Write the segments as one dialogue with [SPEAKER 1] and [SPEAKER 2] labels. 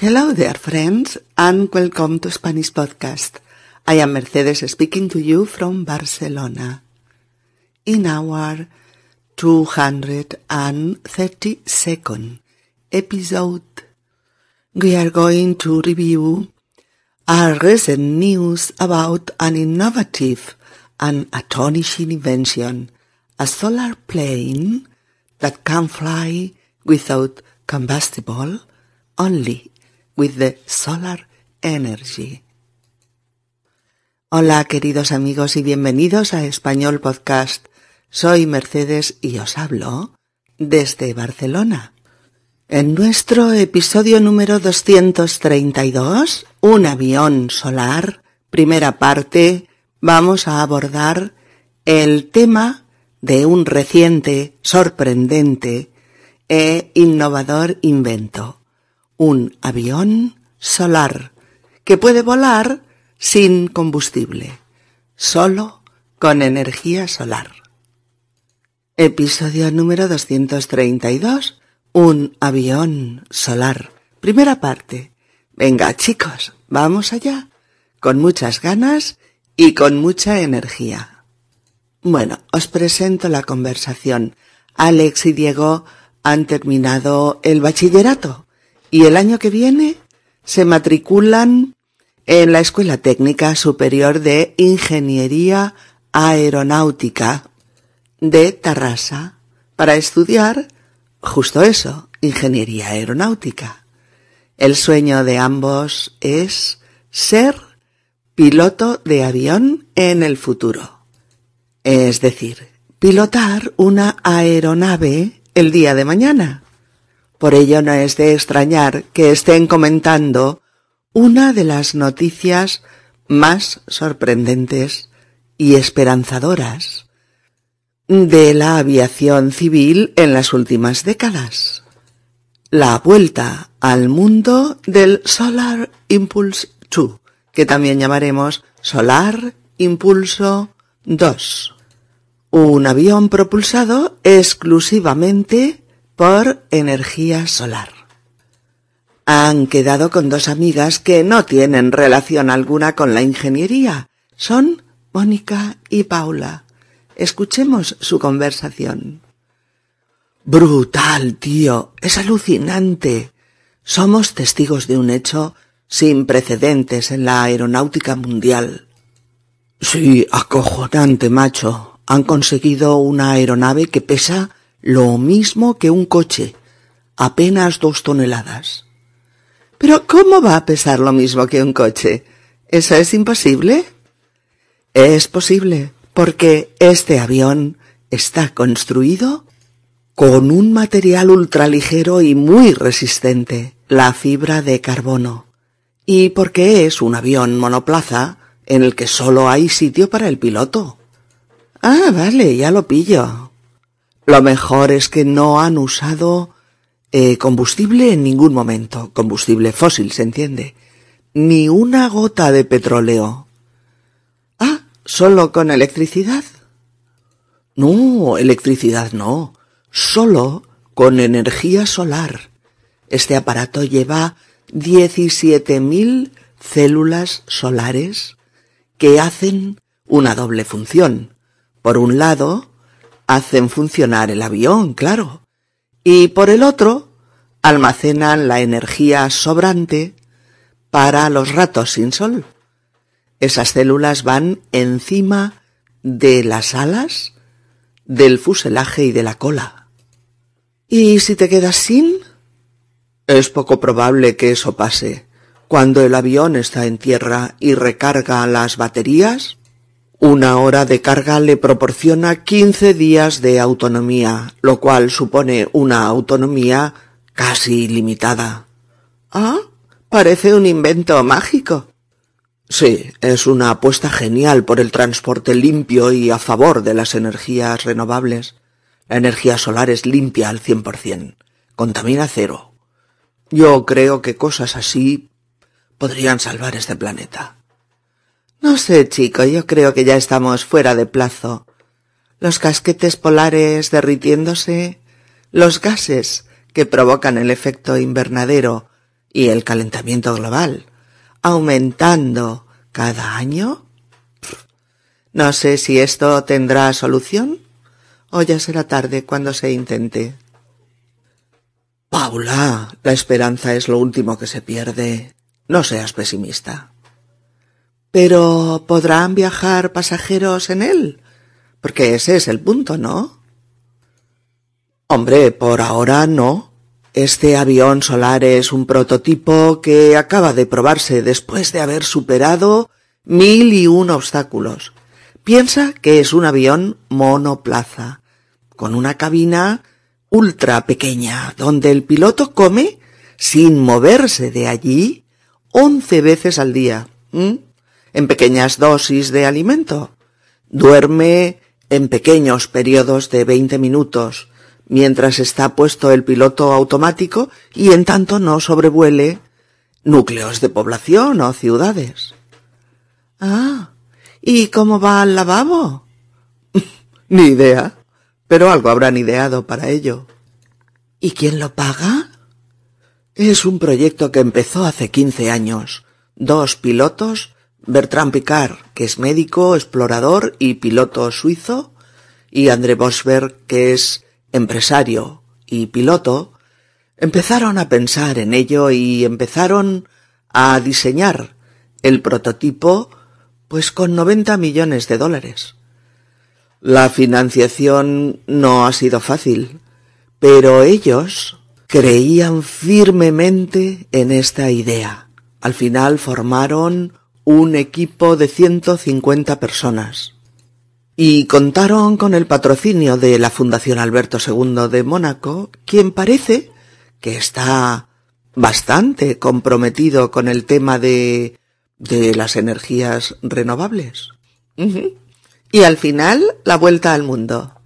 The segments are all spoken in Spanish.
[SPEAKER 1] Hello there, friends, and welcome to Spanish Podcast. I am Mercedes speaking to you from Barcelona. In our 232nd episode, we are going to review our recent news about an innovative and astonishing invention, a solar plane that can fly without combustible, only with the solar energy. Hola queridos amigos y bienvenidos a Español Podcast. Soy Mercedes y os hablo desde Barcelona. En nuestro episodio número 232, un avión solar, primera parte, vamos a abordar el tema de un reciente, sorprendente e innovador invento un avión solar que puede volar sin combustible, solo con energía solar. Episodio número 232. Un avión solar. Primera parte. Venga chicos, vamos allá. Con muchas ganas y con mucha energía. Bueno, os presento la conversación. Alex y Diego han terminado el bachillerato y el año que viene se matriculan en la Escuela Técnica Superior de Ingeniería Aeronáutica de Tarrasa para estudiar justo eso, ingeniería aeronáutica. El sueño de ambos es ser piloto de avión en el futuro. Es decir, pilotar una aeronave el día de mañana. Por ello no es de extrañar que estén comentando una de las noticias más sorprendentes y esperanzadoras de la aviación civil en las últimas décadas. La vuelta al mundo del Solar Impulse 2, que también llamaremos Solar Impulso 2. Un avión propulsado exclusivamente por energía solar. Han quedado con dos amigas que no tienen relación alguna con la ingeniería. Son Mónica y Paula. Escuchemos su conversación. Brutal, tío. Es alucinante. Somos testigos de un hecho sin precedentes en la aeronáutica mundial. Sí, acojonante, macho. Han conseguido una aeronave que pesa lo mismo que un coche, apenas dos toneladas. Pero ¿cómo va a pesar lo mismo que un coche? ¿Eso es imposible? Es posible, porque este avión está construido con un material ultraligero y muy resistente, la fibra de carbono, y porque es un avión monoplaza en el que solo hay sitio para el piloto. Ah, vale, ya lo pillo. Lo mejor es que no han usado eh, combustible en ningún momento, combustible fósil, ¿se entiende? Ni una gota de petróleo. Ah, solo con electricidad. No, electricidad no, solo con energía solar. Este aparato lleva 17.000 células solares que hacen una doble función. Por un lado, hacen funcionar el avión, claro. Y por el otro, almacenan la energía sobrante para los ratos sin sol. Esas células van encima de las alas, del fuselaje y de la cola. ¿Y si te quedas sin? Es poco probable que eso pase. Cuando el avión está en tierra y recarga las baterías, una hora de carga le proporciona 15 días de autonomía, lo cual supone una autonomía casi ilimitada. Ah, parece un invento mágico. Sí, es una apuesta genial por el transporte limpio y a favor de las energías renovables. La energía solar es limpia al cien por cien. Contamina cero. Yo creo que cosas así podrían salvar este planeta. No sé, chico, yo creo que ya estamos fuera de plazo. Los casquetes polares derritiéndose, los gases que provocan el efecto invernadero y el calentamiento global aumentando cada año? No sé si esto tendrá solución o ya será tarde cuando se intente. Paula, la esperanza es lo último que se pierde. No seas pesimista. Pero ¿podrán viajar pasajeros en él? Porque ese es el punto, ¿no? Hombre, por ahora no. Este avión solar es un prototipo que acaba de probarse después de haber superado mil y un obstáculos. Piensa que es un avión monoplaza, con una cabina ultra pequeña, donde el piloto come sin moverse de allí once veces al día, en pequeñas dosis de alimento. Duerme en pequeños periodos de veinte minutos, mientras está puesto el piloto automático y en tanto no sobrevuele núcleos de población o ciudades. Ah, ¿y cómo va al lavabo? Ni idea pero algo habrán ideado para ello. ¿Y quién lo paga? Es un proyecto que empezó hace quince años. Dos pilotos, Bertrand Picard, que es médico, explorador y piloto suizo, y André Bosberg, que es empresario y piloto, empezaron a pensar en ello y empezaron a diseñar el prototipo pues con 90 millones de dólares. La financiación no ha sido fácil, pero ellos creían firmemente en esta idea. Al final formaron un equipo de 150 personas y contaron con el patrocinio de la Fundación Alberto II de Mónaco, quien parece que está bastante comprometido con el tema de, de las energías renovables. Y al final, la vuelta al mundo.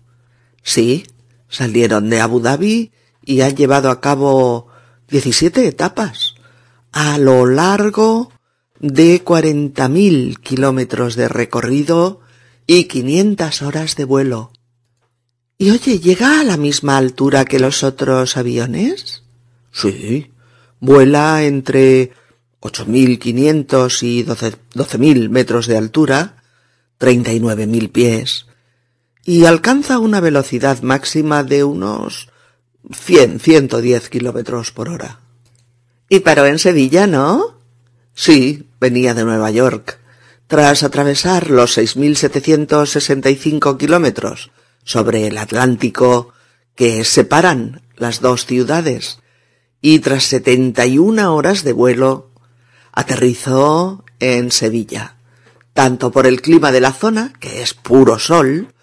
[SPEAKER 1] Sí, salieron de Abu Dhabi y han llevado a cabo 17 etapas a lo largo de 40.000 kilómetros de recorrido y 500 horas de vuelo. Y oye, ¿llega a la misma altura que los otros aviones? Sí, vuela entre 8.500 y 12.000 metros de altura treinta y nueve mil pies, y alcanza una velocidad máxima de unos cien, ciento diez kilómetros por hora. Y paró en Sevilla, ¿no? Sí, venía de Nueva York. Tras atravesar los seis mil setecientos sesenta y cinco kilómetros sobre el Atlántico que separan las dos ciudades, y tras setenta y una horas de vuelo, aterrizó en Sevilla tanto por el clima de la zona, que es puro sol,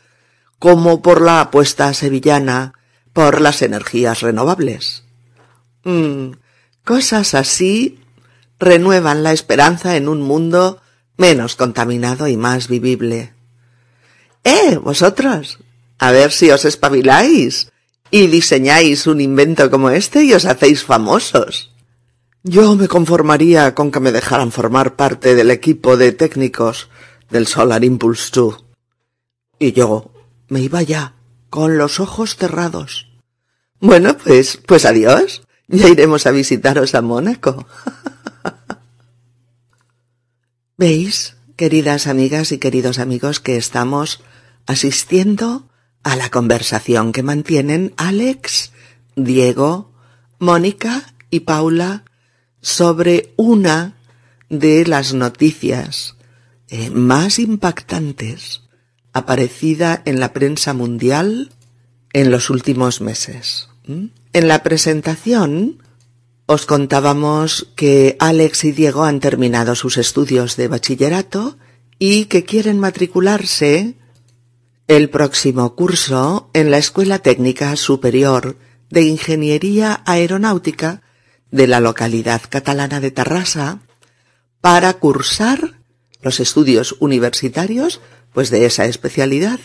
[SPEAKER 1] como por la apuesta sevillana por las energías renovables. Mm, cosas así renuevan la esperanza en un mundo menos contaminado y más vivible. ¡Eh, vosotros! A ver si os espabiláis y diseñáis un invento como este y os hacéis famosos. Yo me conformaría con que me dejaran formar parte del equipo de técnicos del Solar Impulse 2. Y yo me iba ya, con los ojos cerrados. Bueno, pues, pues adiós. Ya iremos a visitaros a Mónaco. ¿Veis, queridas amigas y queridos amigos, que estamos asistiendo a la conversación que mantienen Alex, Diego, Mónica y Paula sobre una de las noticias eh, más impactantes aparecida en la prensa mundial en los últimos meses. En la presentación os contábamos que Alex y Diego han terminado sus estudios de bachillerato y que quieren matricularse el próximo curso en la Escuela Técnica Superior de Ingeniería Aeronáutica de la localidad catalana de Tarrasa para cursar los estudios universitarios pues de esa especialidad,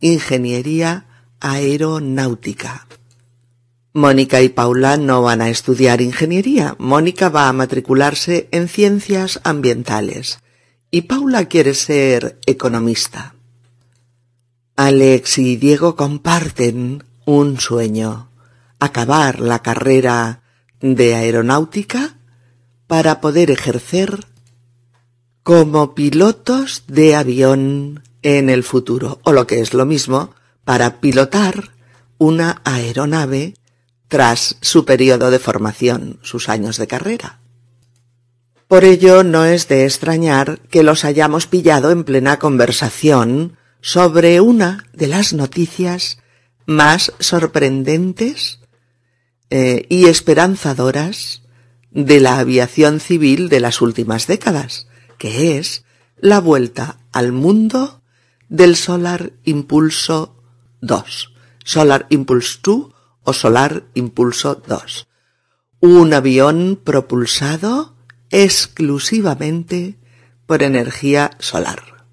[SPEAKER 1] ingeniería aeronáutica. Mónica y Paula no van a estudiar ingeniería. Mónica va a matricularse en ciencias ambientales y Paula quiere ser economista. Alex y Diego comparten un sueño, acabar la carrera de aeronáutica para poder ejercer como pilotos de avión en el futuro, o lo que es lo mismo, para pilotar una aeronave tras su periodo de formación, sus años de carrera. Por ello no es de extrañar que los hayamos pillado en plena conversación sobre una de las noticias más sorprendentes eh, y esperanzadoras de la aviación civil de las últimas décadas, que es la vuelta al mundo del Solar Impulso 2, Solar Impulse 2 o Solar Impulso 2, un avión propulsado exclusivamente por energía solar.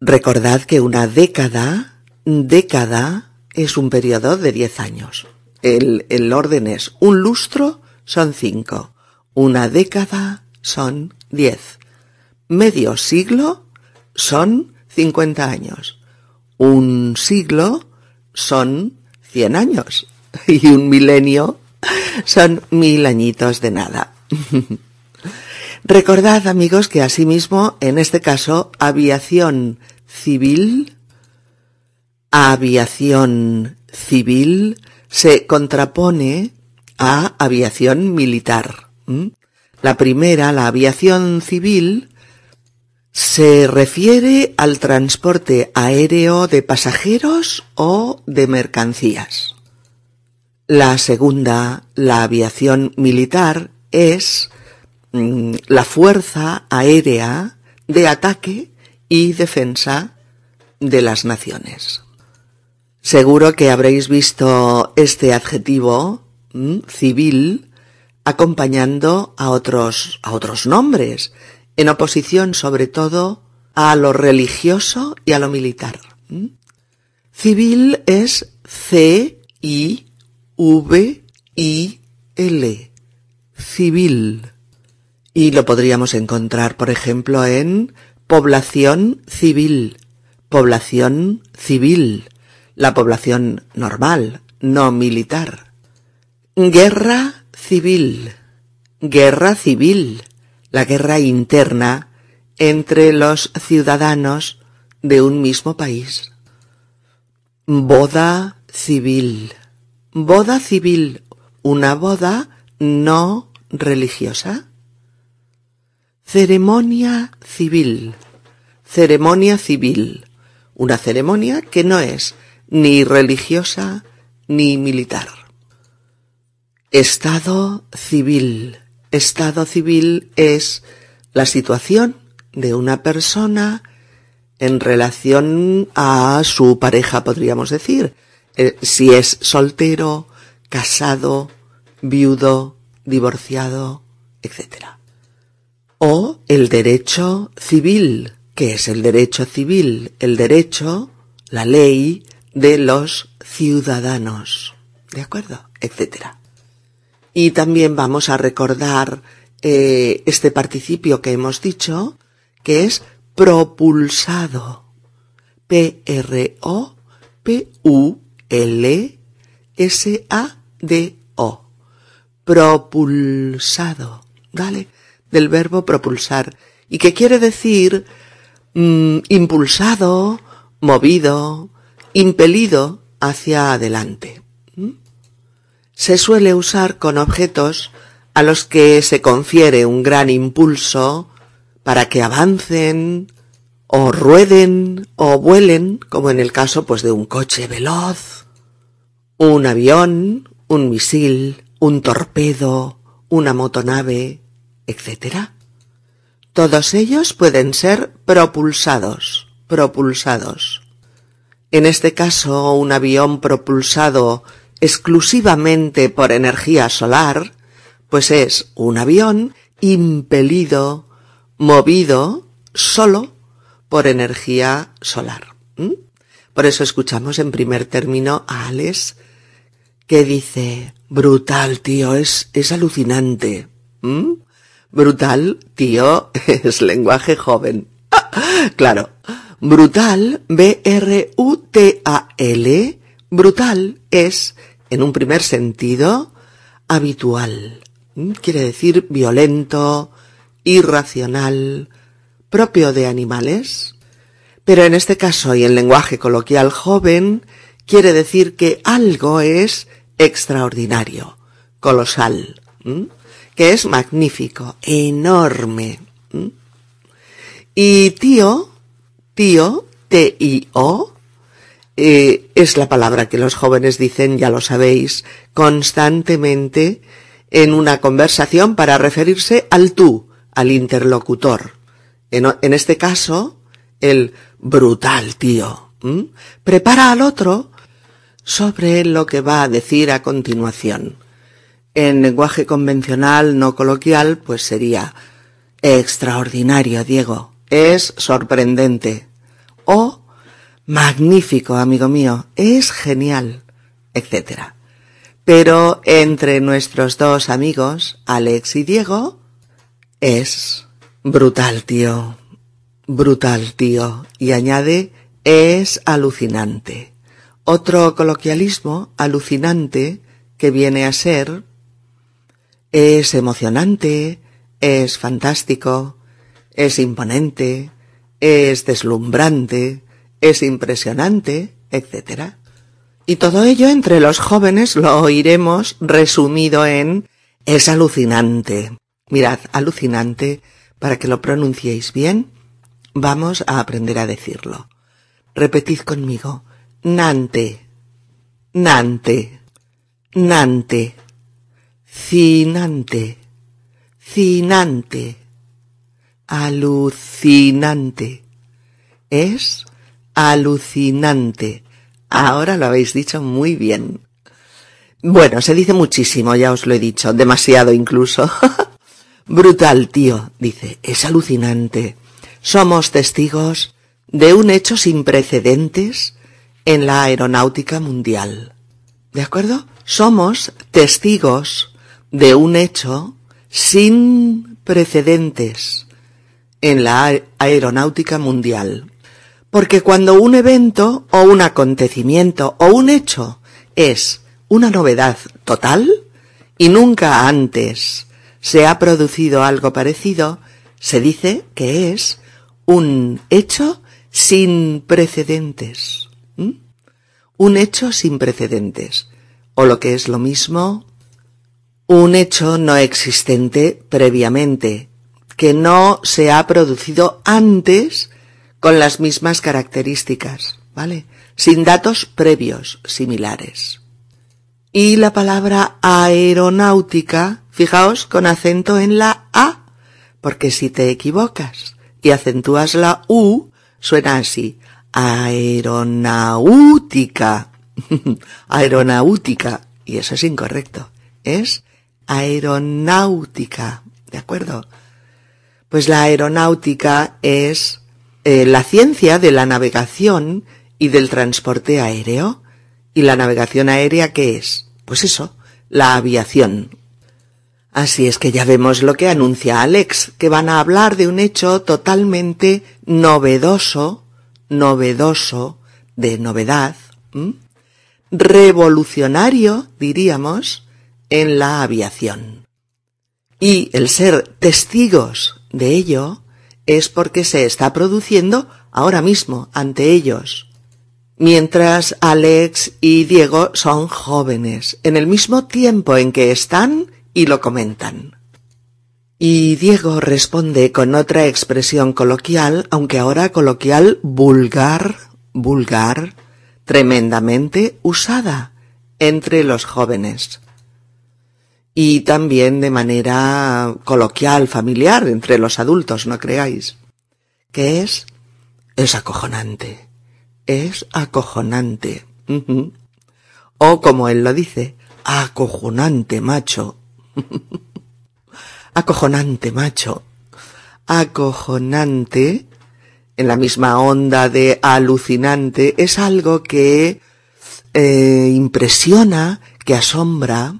[SPEAKER 1] Recordad que una década, década, es un periodo de 10 años. El, el orden es un lustro son 5, una década son 10, medio siglo son 50 años, un siglo son 100 años y un milenio son mil añitos de nada. Recordad, amigos, que asimismo, en este caso, aviación civil, aviación civil se contrapone a aviación militar. La primera, la aviación civil, se refiere al transporte aéreo de pasajeros o de mercancías. La segunda, la aviación militar, es mm, la fuerza aérea de ataque y defensa de las naciones. Seguro que habréis visto este adjetivo civil acompañando a otros a otros nombres en oposición sobre todo a lo religioso y a lo militar. Civil es C I V I L civil. Y lo podríamos encontrar, por ejemplo, en población civil, población civil, la población normal, no militar. Guerra civil, guerra civil, la guerra interna entre los ciudadanos de un mismo país. Boda civil, boda civil, una boda no religiosa. Ceremonia civil. Ceremonia civil. Una ceremonia que no es ni religiosa ni militar. Estado civil. Estado civil es la situación de una persona en relación a su pareja, podríamos decir. Eh, si es soltero, casado, viudo, divorciado, etc. O el derecho civil, que es el derecho civil, el derecho, la ley de los ciudadanos. ¿De acuerdo? Etcétera. Y también vamos a recordar eh, este participio que hemos dicho, que es propulsado. P-R-O-P-U-L-S-A-D-O propulsado, ¿vale? Del verbo propulsar. Y que quiere decir mm, impulsado, movido, impelido hacia adelante. Se suele usar con objetos a los que se confiere un gran impulso para que avancen o rueden o vuelen, como en el caso pues de un coche veloz, un avión, un misil, un torpedo, una motonave, etc. Todos ellos pueden ser propulsados, propulsados. En este caso, un avión propulsado exclusivamente por energía solar, pues es un avión impelido, movido solo por energía solar. Por eso escuchamos en primer término a Alex que dice, brutal, tío, es, es alucinante. Brutal, tío, es lenguaje joven. claro, brutal, B-R-U-T-A-L, brutal es, en un primer sentido, habitual, quiere decir violento, irracional, propio de animales. Pero en este caso y en lenguaje coloquial joven, quiere decir que algo es extraordinario, colosal, que es magnífico, enorme. Y tío, tío, T-I-O, eh, es la palabra que los jóvenes dicen, ya lo sabéis, constantemente en una conversación para referirse al tú, al interlocutor. En, este caso, el brutal tío. Prepara al otro sobre lo que va a decir a continuación. En lenguaje convencional, no coloquial, pues sería extraordinario, Diego. Es sorprendente. O magnífico, amigo mío. Es genial, etc. Pero entre nuestros dos amigos, Alex y Diego, es brutal, tío. Brutal, tío. Y añade, es alucinante. Otro coloquialismo alucinante que viene a ser es emocionante, es fantástico, es imponente, es deslumbrante, es impresionante, etc. Y todo ello entre los jóvenes lo oiremos resumido en es alucinante. Mirad, alucinante, para que lo pronunciéis bien, vamos a aprender a decirlo. Repetid conmigo. Nante. Nante. Nante. Cinante. Cinante. Alucinante. Es alucinante. Ahora lo habéis dicho muy bien. Bueno, se dice muchísimo, ya os lo he dicho, demasiado incluso. Brutal, tío, dice, es alucinante. Somos testigos de un hecho sin precedentes en la aeronáutica mundial. ¿De acuerdo? Somos testigos de un hecho sin precedentes en la aeronáutica mundial. Porque cuando un evento o un acontecimiento o un hecho es una novedad total y nunca antes se ha producido algo parecido, se dice que es un hecho sin precedentes. Un hecho sin precedentes. O lo que es lo mismo, un hecho no existente previamente, que no se ha producido antes con las mismas características, ¿vale? Sin datos previos similares. Y la palabra aeronáutica, fijaos, con acento en la A, porque si te equivocas y acentúas la U, suena así, aeronáutica, aeronáutica, y eso es incorrecto, es aeronáutica, ¿de acuerdo? Pues la aeronáutica es eh, la ciencia de la navegación y del transporte aéreo. ¿Y la navegación aérea qué es? Pues eso, la aviación. Así es que ya vemos lo que anuncia Alex, que van a hablar de un hecho totalmente novedoso, novedoso, de novedad, revolucionario, diríamos, en la aviación. Y el ser testigos de ello es porque se está produciendo ahora mismo ante ellos. Mientras Alex y Diego son jóvenes, en el mismo tiempo en que están y lo comentan. Y Diego responde con otra expresión coloquial, aunque ahora coloquial vulgar, vulgar, tremendamente usada entre los jóvenes y también de manera coloquial, familiar, entre los adultos, no creáis, que es, es acojonante, es acojonante. O como él lo dice, acojonante, macho. acojonante, macho. Acojonante, en la misma onda de alucinante, es algo que eh, impresiona, que asombra,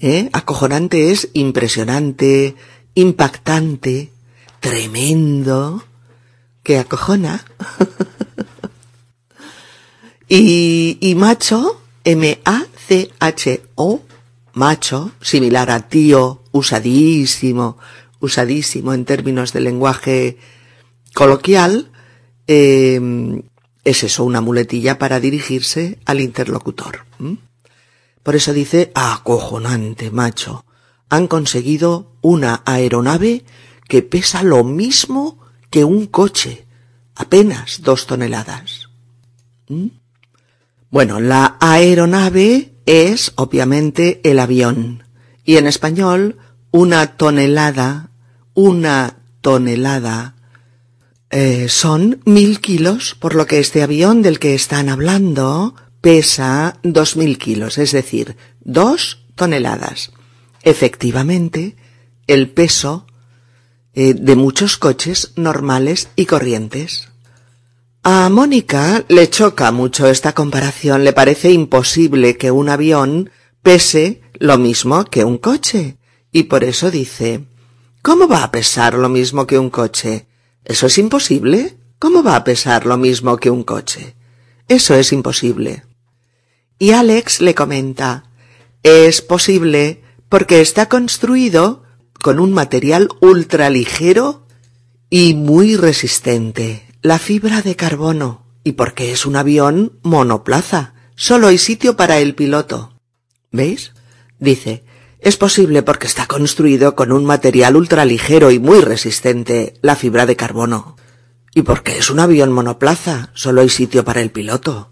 [SPEAKER 1] ¿Eh? Acojonante es impresionante, impactante, tremendo, que acojona. y, y macho, M-A-C-H-O, macho, similar a tío, usadísimo, usadísimo en términos de lenguaje coloquial, eh, es eso, una muletilla para dirigirse al interlocutor. Por eso dice, acojonante, macho. Han conseguido una aeronave que pesa lo mismo que un coche, apenas dos toneladas. Bueno, la aeronave es, obviamente, el avión. Y en español, una tonelada, una tonelada, eh, son mil kilos, por lo que este avión del que están hablando pesa dos mil kilos, es decir, dos toneladas. Efectivamente, el peso eh, de muchos coches normales y corrientes. A Mónica le choca mucho esta comparación, le parece imposible que un avión pese lo mismo que un coche, y por eso dice ¿Cómo va a pesar lo mismo que un coche? ¿Eso es imposible? ¿Cómo va a pesar lo mismo que un coche? Eso es imposible. Y Alex le comenta, es posible porque está construido con un material ultraligero y muy resistente, la fibra de carbono, y porque es un avión monoplaza, solo hay sitio para el piloto. ¿Veis? Dice, es posible porque está construido con un material ultraligero y muy resistente, la fibra de carbono. Y porque es un avión monoplaza, solo hay sitio para el piloto.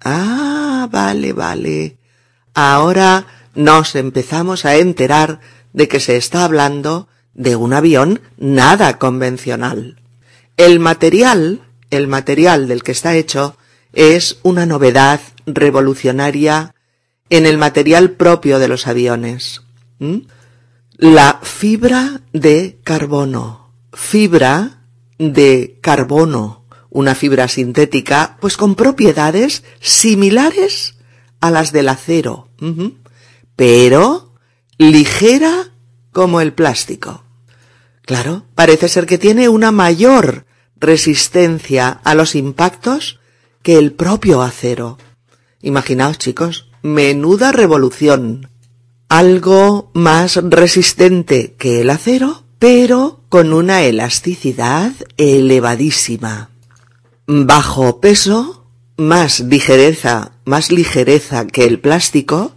[SPEAKER 1] Ah, vale, vale. Ahora nos empezamos a enterar de que se está hablando de un avión nada convencional. El material, el material del que está hecho, es una novedad revolucionaria en el material propio de los aviones. La fibra de carbono. Fibra de carbono. Una fibra sintética, pues con propiedades similares a las del acero, pero ligera como el plástico. Claro, parece ser que tiene una mayor resistencia a los impactos que el propio acero. Imaginaos, chicos, menuda revolución. Algo más resistente que el acero, pero con una elasticidad elevadísima. Bajo peso, más ligereza, más ligereza que el plástico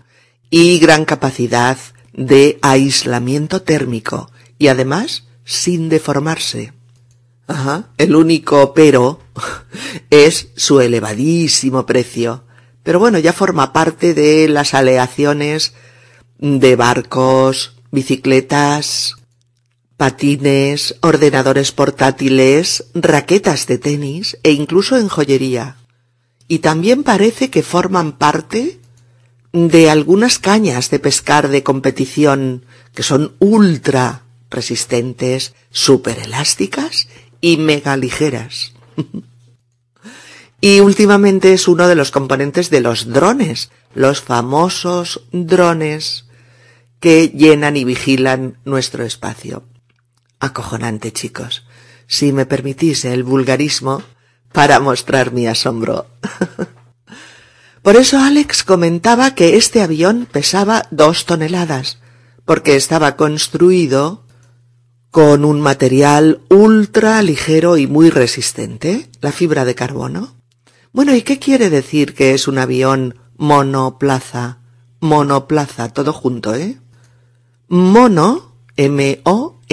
[SPEAKER 1] y gran capacidad de aislamiento térmico y además sin deformarse. Ajá. El único pero es su elevadísimo precio pero bueno, ya forma parte de las aleaciones de barcos, bicicletas, patines, ordenadores portátiles, raquetas de tenis e incluso en joyería. Y también parece que forman parte de algunas cañas de pescar de competición que son ultra resistentes, súper elásticas y mega ligeras. Y últimamente es uno de los componentes de los drones, los famosos drones que llenan y vigilan nuestro espacio. Acojonante, chicos. Si me permitís el vulgarismo para mostrar mi asombro. Por eso Alex comentaba que este avión pesaba dos toneladas, porque estaba construido con un material ultra ligero y muy resistente, la fibra de carbono. Bueno, ¿y qué quiere decir que es un avión monoplaza? Monoplaza, todo junto, ¿eh? Mono,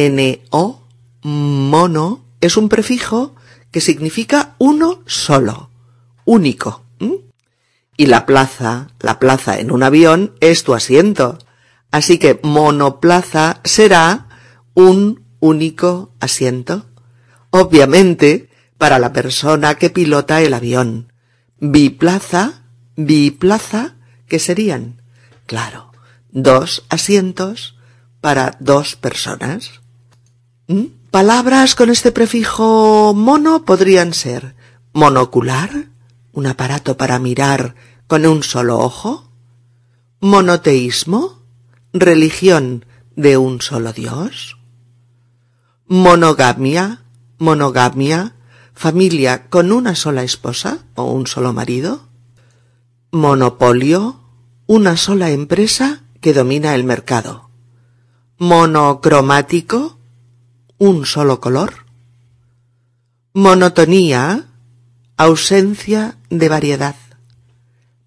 [SPEAKER 1] M-O-N-O, mono, es un prefijo que significa uno solo, único. Y la plaza, la plaza en un avión es tu asiento. Así que monoplaza será un único asiento. Obviamente, para la persona que pilota el avión biplaza, biplaza, ¿qué serían? Claro, dos asientos para dos personas. ¿Mm? Palabras con este prefijo mono podrían ser monocular, un aparato para mirar con un solo ojo, monoteísmo, religión de un solo Dios, monogamia, monogamia, familia con una sola esposa o un solo marido, monopolio, una sola empresa que domina el mercado. Monocromático, un solo color. Monotonía, ausencia de variedad.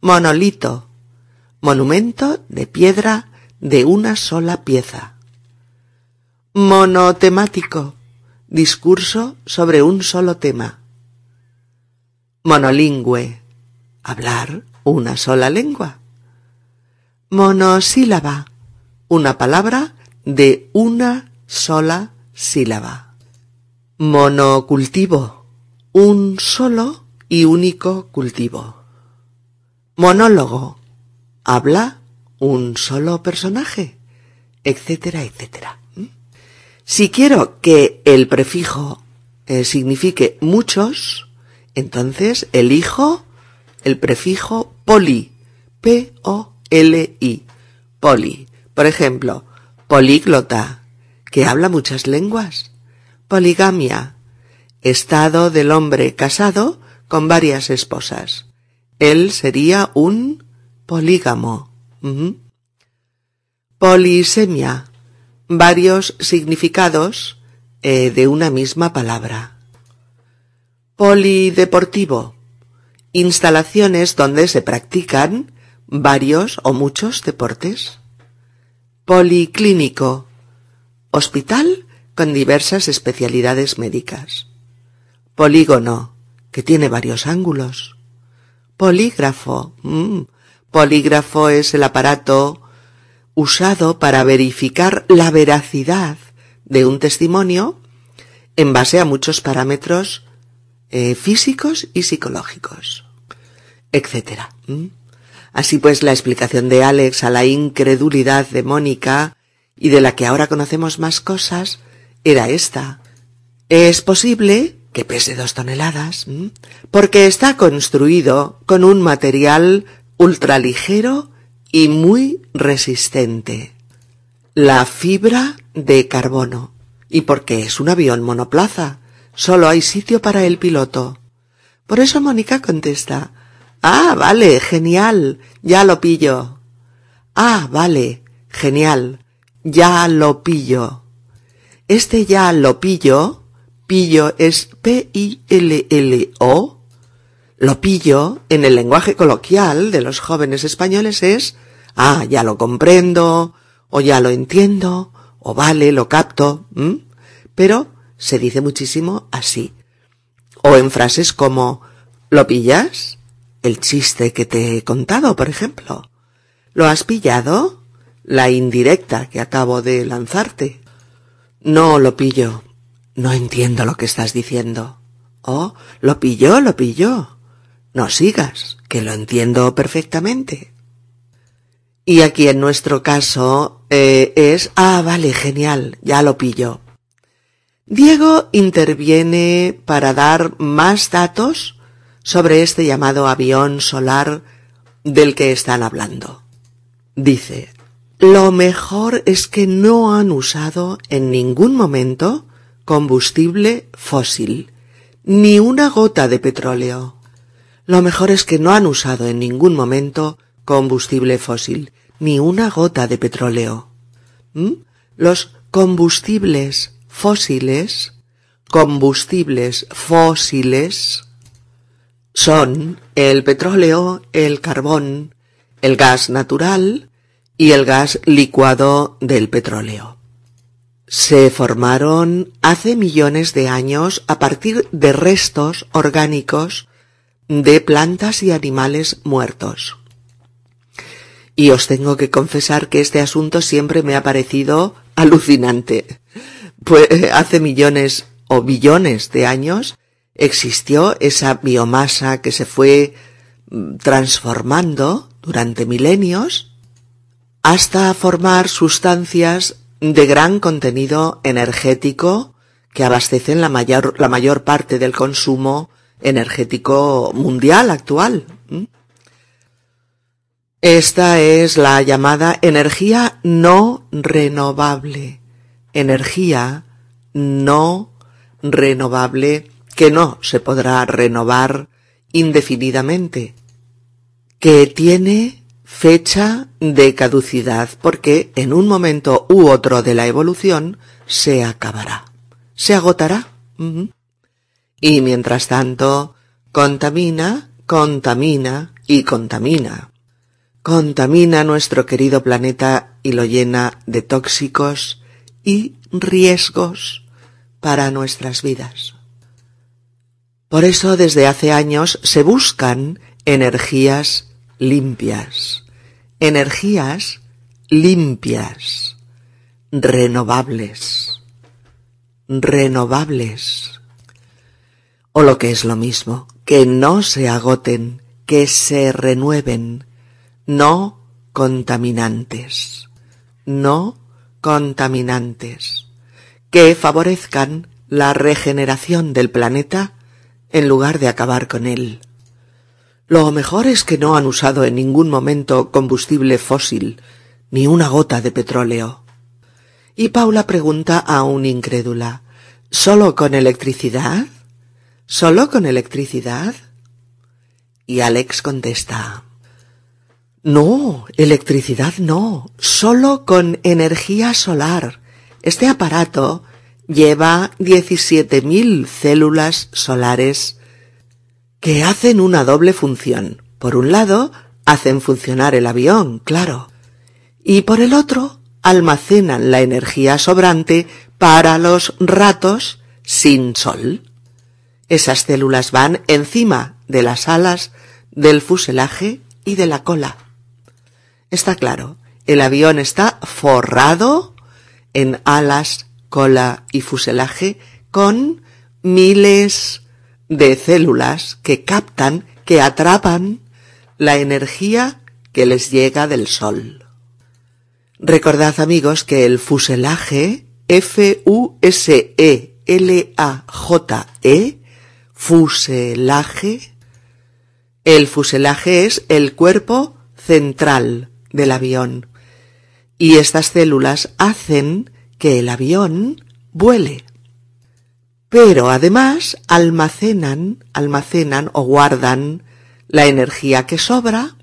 [SPEAKER 1] Monolito, monumento de piedra de una sola pieza. Monotemático, discurso sobre un solo tema. Monolingüe, hablar una sola lengua. Monosílaba, una palabra de una sola sílaba. Monocultivo, un solo y único cultivo. Monólogo, habla un solo personaje, etcétera, etcétera. ¿Mm? Si quiero que el prefijo eh, signifique muchos, entonces elijo el prefijo poli, P-O-L-I, poli. Por ejemplo, políglota, que habla muchas lenguas. Poligamia, estado del hombre casado con varias esposas. Él sería un polígamo. Polisemia, varios significados eh, de una misma palabra. Polideportivo, instalaciones donde se practican varios o muchos deportes. Policlínico, hospital con diversas especialidades médicas. Polígono, que tiene varios ángulos. Polígrafo, mm, polígrafo es el aparato usado para verificar la veracidad de un testimonio en base a muchos parámetros eh, físicos y psicológicos, etc. Así pues, la explicación de Alex a la incredulidad de Mónica y de la que ahora conocemos más cosas era esta. Es posible que pese dos toneladas, porque está construido con un material ultraligero y muy resistente. La fibra de carbono. Y porque es un avión monoplaza, solo hay sitio para el piloto. Por eso Mónica contesta, Ah, vale, genial, ya lo pillo. Ah, vale, genial, ya lo pillo. Este ya lo pillo, pillo es P-I-L-L-O, lo pillo en el lenguaje coloquial de los jóvenes españoles es ah, ya lo comprendo, o ya lo entiendo, o vale, lo capto, pero se dice muchísimo así. O en frases como ¿lo pillas? El chiste que te he contado, por ejemplo. ¿Lo has pillado? La indirecta que acabo de lanzarte. No lo pillo. No entiendo lo que estás diciendo. Oh, lo pilló, lo pilló. No sigas, que lo entiendo perfectamente. Y aquí en nuestro caso eh, es, ah, vale, genial, ya lo pillo. Diego interviene para dar más datos sobre este llamado avión solar del que están hablando. Dice, lo mejor es que no han usado en ningún momento combustible fósil, ni una gota de petróleo. Lo mejor es que no han usado en ningún momento combustible fósil, ni una gota de petróleo. ¿Mm? Los combustibles fósiles, combustibles fósiles, son el petróleo, el carbón, el gas natural y el gas licuado del petróleo. Se formaron hace millones de años a partir de restos orgánicos de plantas y animales muertos. Y os tengo que confesar que este asunto siempre me ha parecido alucinante. Pues hace millones o billones de años existió esa biomasa que se fue mm, transformando durante milenios hasta formar sustancias de gran contenido energético que abastecen la mayor, parte del consumo energético mundial actual. Esta es la llamada energía no renovable. Energía no renovable que no se podrá renovar indefinidamente, que tiene fecha de caducidad porque en un momento u otro de la evolución se acabará, se agotará. Y mientras tanto, contamina, contamina y contamina. Contamina nuestro querido planeta y lo llena de tóxicos y riesgos para nuestras vidas. Por eso desde hace años se buscan energías limpias, energías limpias, renovables, renovables. O lo que es lo mismo, que no se agoten, que se renueven, no contaminantes, no contaminantes, que favorezcan la regeneración del planeta en lugar de acabar con él. Lo mejor es que no han usado en ningún momento combustible fósil, ni una gota de petróleo. Y Paula pregunta a un incrédula, ¿solo con electricidad? ¿Solo con electricidad? Y Alex contesta, no, electricidad no, solo con energía solar. Este aparato lleva 17.000 células solares que hacen una doble función. Por un lado, hacen funcionar el avión, claro. Y por el otro, almacenan la energía sobrante para los ratos sin sol. Esas células van encima de las alas, del fuselaje y de la cola. Está claro, el avión está forrado en alas, cola y fuselaje con miles de células que captan, que atrapan la energía que les llega del sol. Recordad amigos que el fuselaje, F-U-S-E-L-A-J-E, fuselaje, el fuselaje es el cuerpo central del avión. Y estas células hacen que el avión vuele. Pero además almacenan, almacenan o guardan la energía que sobra,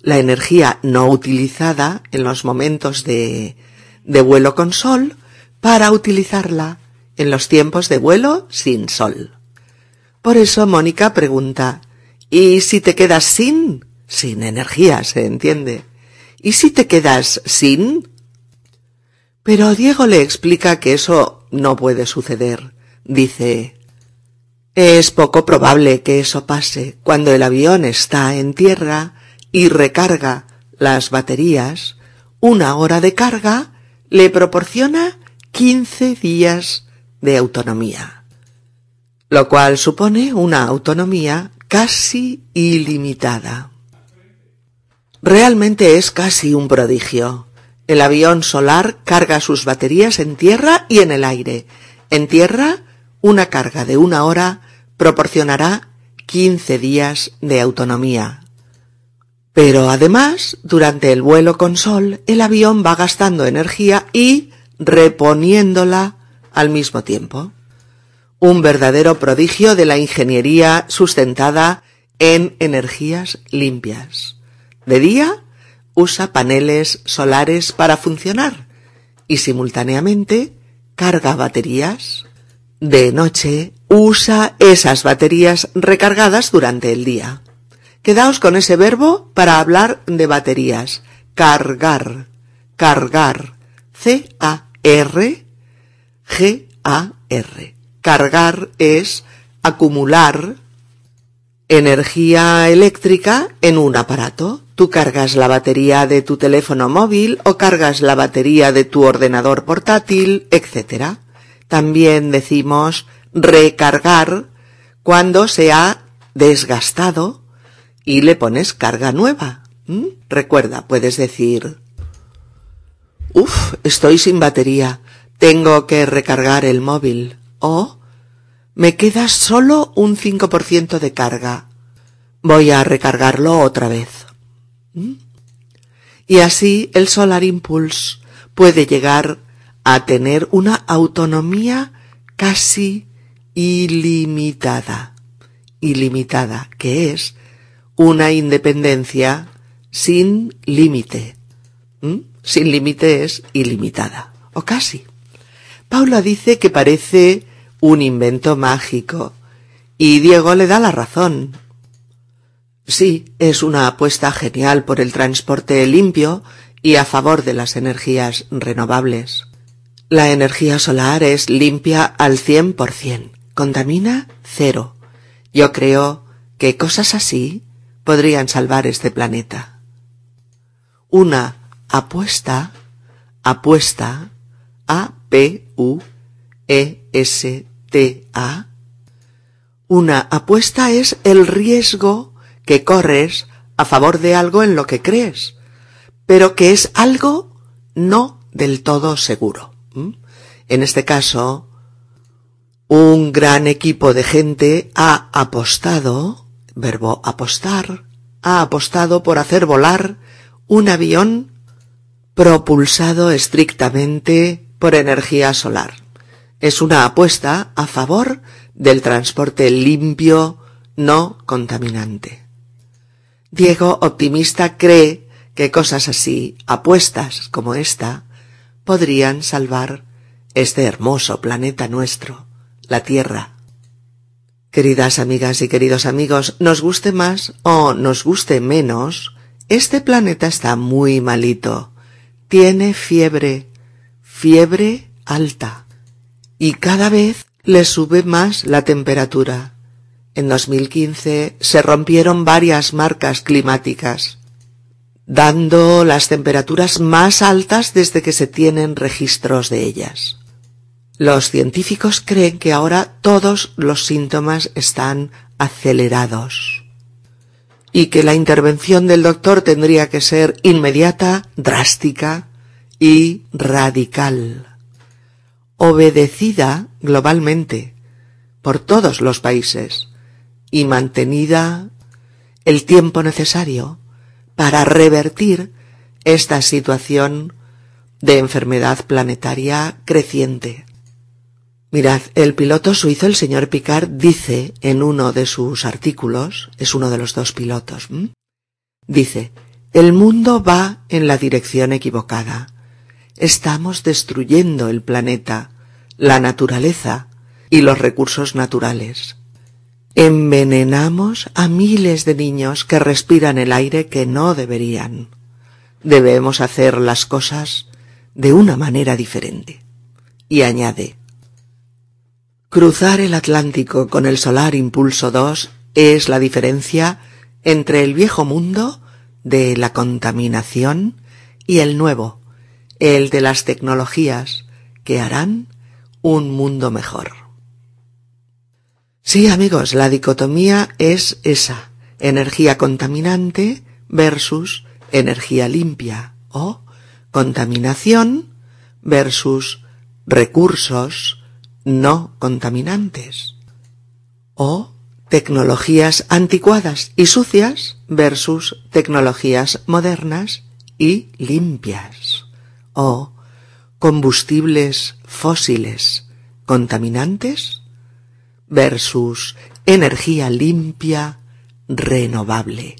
[SPEAKER 1] la energía no utilizada en los momentos de, de vuelo con sol, para utilizarla en los tiempos de vuelo sin sol. Por eso Mónica pregunta, ¿y si te quedas sin? Sin energía, se entiende. ¿Y si te quedas sin? Pero Diego le explica que eso no puede suceder. Dice, es poco probable que eso pase cuando el avión está en tierra y recarga las baterías. Una hora de carga le proporciona 15 días de autonomía, lo cual supone una autonomía casi ilimitada. Realmente es casi un prodigio. El avión solar carga sus baterías en tierra y en el aire. En tierra, una carga de una hora proporcionará 15 días de autonomía. Pero además, durante el vuelo con sol, el avión va gastando energía y reponiéndola al mismo tiempo. Un verdadero prodigio de la ingeniería sustentada en energías limpias. De día usa paneles solares para funcionar y simultáneamente carga baterías. De noche usa esas baterías recargadas durante el día. Quedaos con ese verbo para hablar de baterías. Cargar, cargar. C-A-R-G-A-R. Cargar es acumular energía eléctrica en un aparato. Tú cargas la batería de tu teléfono móvil o cargas la batería de tu ordenador portátil, etc. También decimos recargar cuando se ha desgastado y le pones carga nueva. Recuerda, puedes decir, Uf, estoy sin batería, tengo que recargar el móvil. O me queda solo un 5% de carga. Voy a recargarlo otra vez. Y así el Solar Impulse puede llegar a tener una autonomía casi ilimitada. Ilimitada, que es una independencia sin límite. ¿Mm? Sin límite es ilimitada, o casi. Paula dice que parece un invento mágico, y Diego le da la razón. Sí, es una apuesta genial por el transporte limpio y a favor de las energías renovables. La energía solar es limpia al cien por cien, contamina cero. Yo creo que cosas así podrían salvar este planeta. Una apuesta, apuesta, A-P-U-E-S-T-A. Una apuesta es el riesgo que corres a favor de algo en lo que crees, pero que es algo no del todo seguro. En este caso, un gran equipo de gente ha apostado, verbo apostar, ha apostado por hacer volar un avión propulsado estrictamente por energía solar. Es una apuesta a favor del transporte limpio, no contaminante. Diego, optimista, cree que cosas así, apuestas como esta, podrían salvar este hermoso planeta nuestro, la Tierra. Queridas amigas y queridos amigos, nos guste más o nos guste menos, este planeta está muy malito. Tiene fiebre, fiebre alta. Y cada vez le sube más la temperatura. En 2015 se rompieron varias marcas climáticas, dando las temperaturas más altas desde que se tienen registros de ellas. Los científicos creen que ahora todos los síntomas están acelerados y que la intervención del doctor tendría que ser inmediata, drástica y radical, obedecida globalmente por todos los países y mantenida el tiempo necesario para revertir esta situación de enfermedad planetaria creciente. Mirad, el piloto suizo, el señor Picard, dice en uno de sus artículos, es uno de los dos pilotos, dice, el mundo va en la dirección equivocada. Estamos destruyendo el planeta, la naturaleza y los recursos naturales. Envenenamos a miles de niños que respiran el aire que no deberían. Debemos hacer las cosas de una manera diferente. Y añade, Cruzar el Atlántico con el Solar Impulso 2 es la diferencia entre el viejo mundo de la contaminación y el nuevo, el de las tecnologías que harán un mundo mejor. Sí, amigos, la dicotomía es esa, energía contaminante versus energía limpia o contaminación versus recursos no contaminantes. O tecnologías anticuadas y sucias versus tecnologías modernas y limpias. O combustibles fósiles contaminantes versus energía limpia renovable.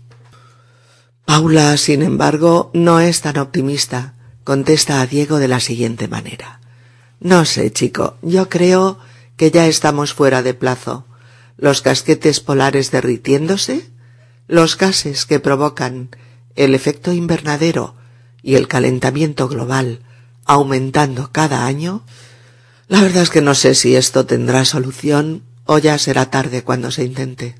[SPEAKER 1] Paula, sin embargo, no es tan optimista. Contesta a Diego de la siguiente manera. No sé, chico, yo creo que ya estamos fuera de plazo. Los casquetes polares derritiéndose, los gases que provocan el efecto invernadero y el calentamiento global aumentando cada año, la verdad es que no sé si esto tendrá solución o ya será tarde cuando se intente.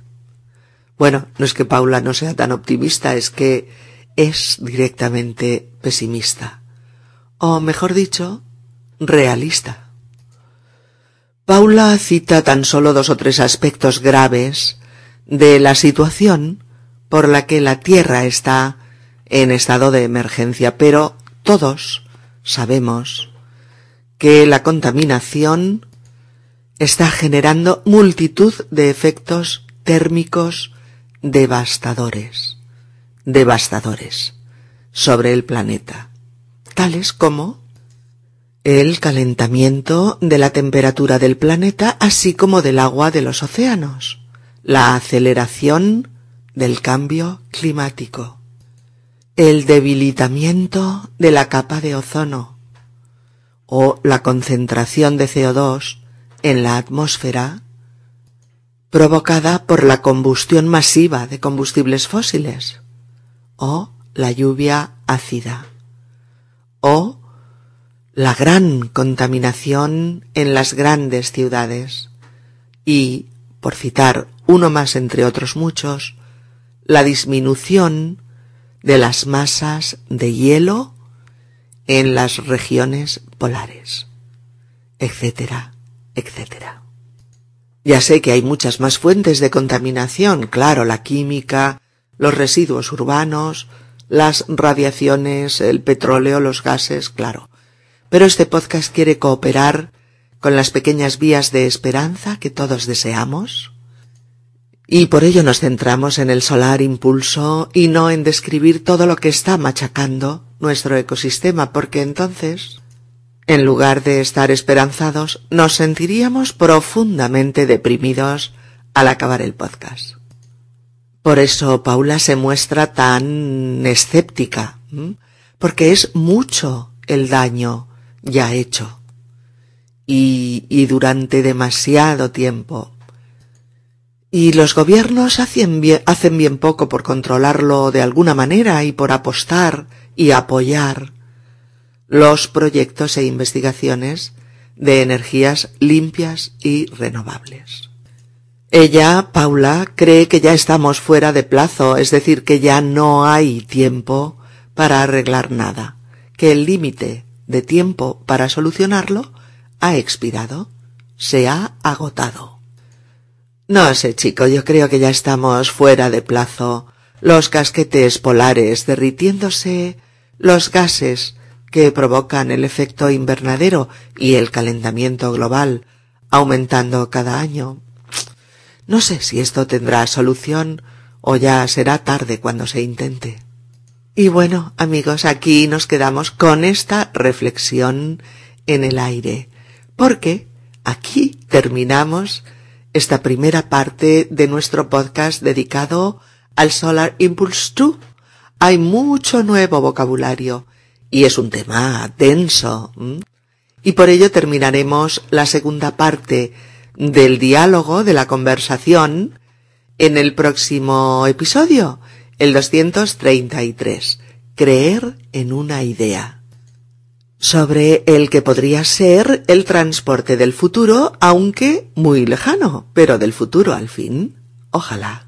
[SPEAKER 1] Bueno, no es que Paula no sea tan optimista, es que es directamente pesimista. O mejor dicho, realista. Paula cita tan solo dos o tres aspectos graves de la situación por la que la Tierra está en estado de emergencia, pero todos sabemos que la contaminación está generando multitud de efectos térmicos devastadores, devastadores sobre el planeta, tales como el calentamiento de la temperatura del planeta, así como del agua de los océanos, la aceleración del cambio climático, el debilitamiento de la capa de ozono o la concentración de CO2 en la atmósfera provocada por la combustión masiva de combustibles fósiles o la lluvia ácida o la gran contaminación en las grandes ciudades y, por citar uno más entre otros muchos, la disminución de las masas de hielo en las regiones polares, etcétera, etcétera. Ya sé que hay muchas más fuentes de contaminación, claro, la química, los residuos urbanos, las radiaciones, el petróleo, los gases, claro. Pero este podcast quiere cooperar con las pequeñas vías de esperanza que todos deseamos. Y por ello nos centramos en el solar impulso y no en describir todo lo que está machacando nuestro ecosistema, porque entonces, en lugar de estar esperanzados, nos sentiríamos profundamente deprimidos al acabar el podcast. Por eso Paula se muestra tan escéptica, porque es mucho el daño ya hecho. Y, y durante demasiado tiempo. Y los gobiernos hacen hacen bien poco por controlarlo de alguna manera y por apostar y apoyar los proyectos e investigaciones de energías limpias y renovables. Ella, Paula, cree que ya estamos fuera de plazo, es decir, que ya no hay tiempo para arreglar nada, que el límite de tiempo para solucionarlo ha expirado, se ha agotado. No sé, chico, yo creo que ya estamos fuera de plazo. Los casquetes polares derritiéndose, los gases que provocan el efecto invernadero y el calentamiento global aumentando cada año. No sé si esto tendrá solución o ya será tarde cuando se intente. Y bueno, amigos, aquí nos quedamos con esta reflexión en el aire, porque aquí terminamos esta primera parte de nuestro podcast dedicado al Solar Impulse 2. Hay mucho nuevo vocabulario y es un tema denso. Y por ello terminaremos la segunda parte del diálogo, de la conversación, en el próximo episodio, el 233. Creer en una idea. Sobre el que podría ser el transporte del futuro, aunque muy lejano, pero del futuro al fin. Ojalá.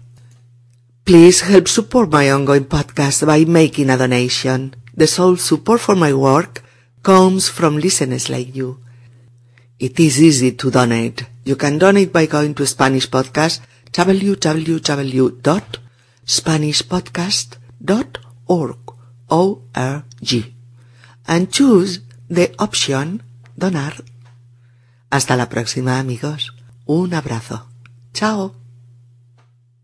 [SPEAKER 1] Please help support my ongoing podcast by making a donation. The sole support for my work comes from listeners like you. It is easy to donate. You can donate by going to Spanish Podcast www.spanishpodcast.org O-R-G and choose the option donar. Hasta la próxima amigos. Un abrazo. Chao.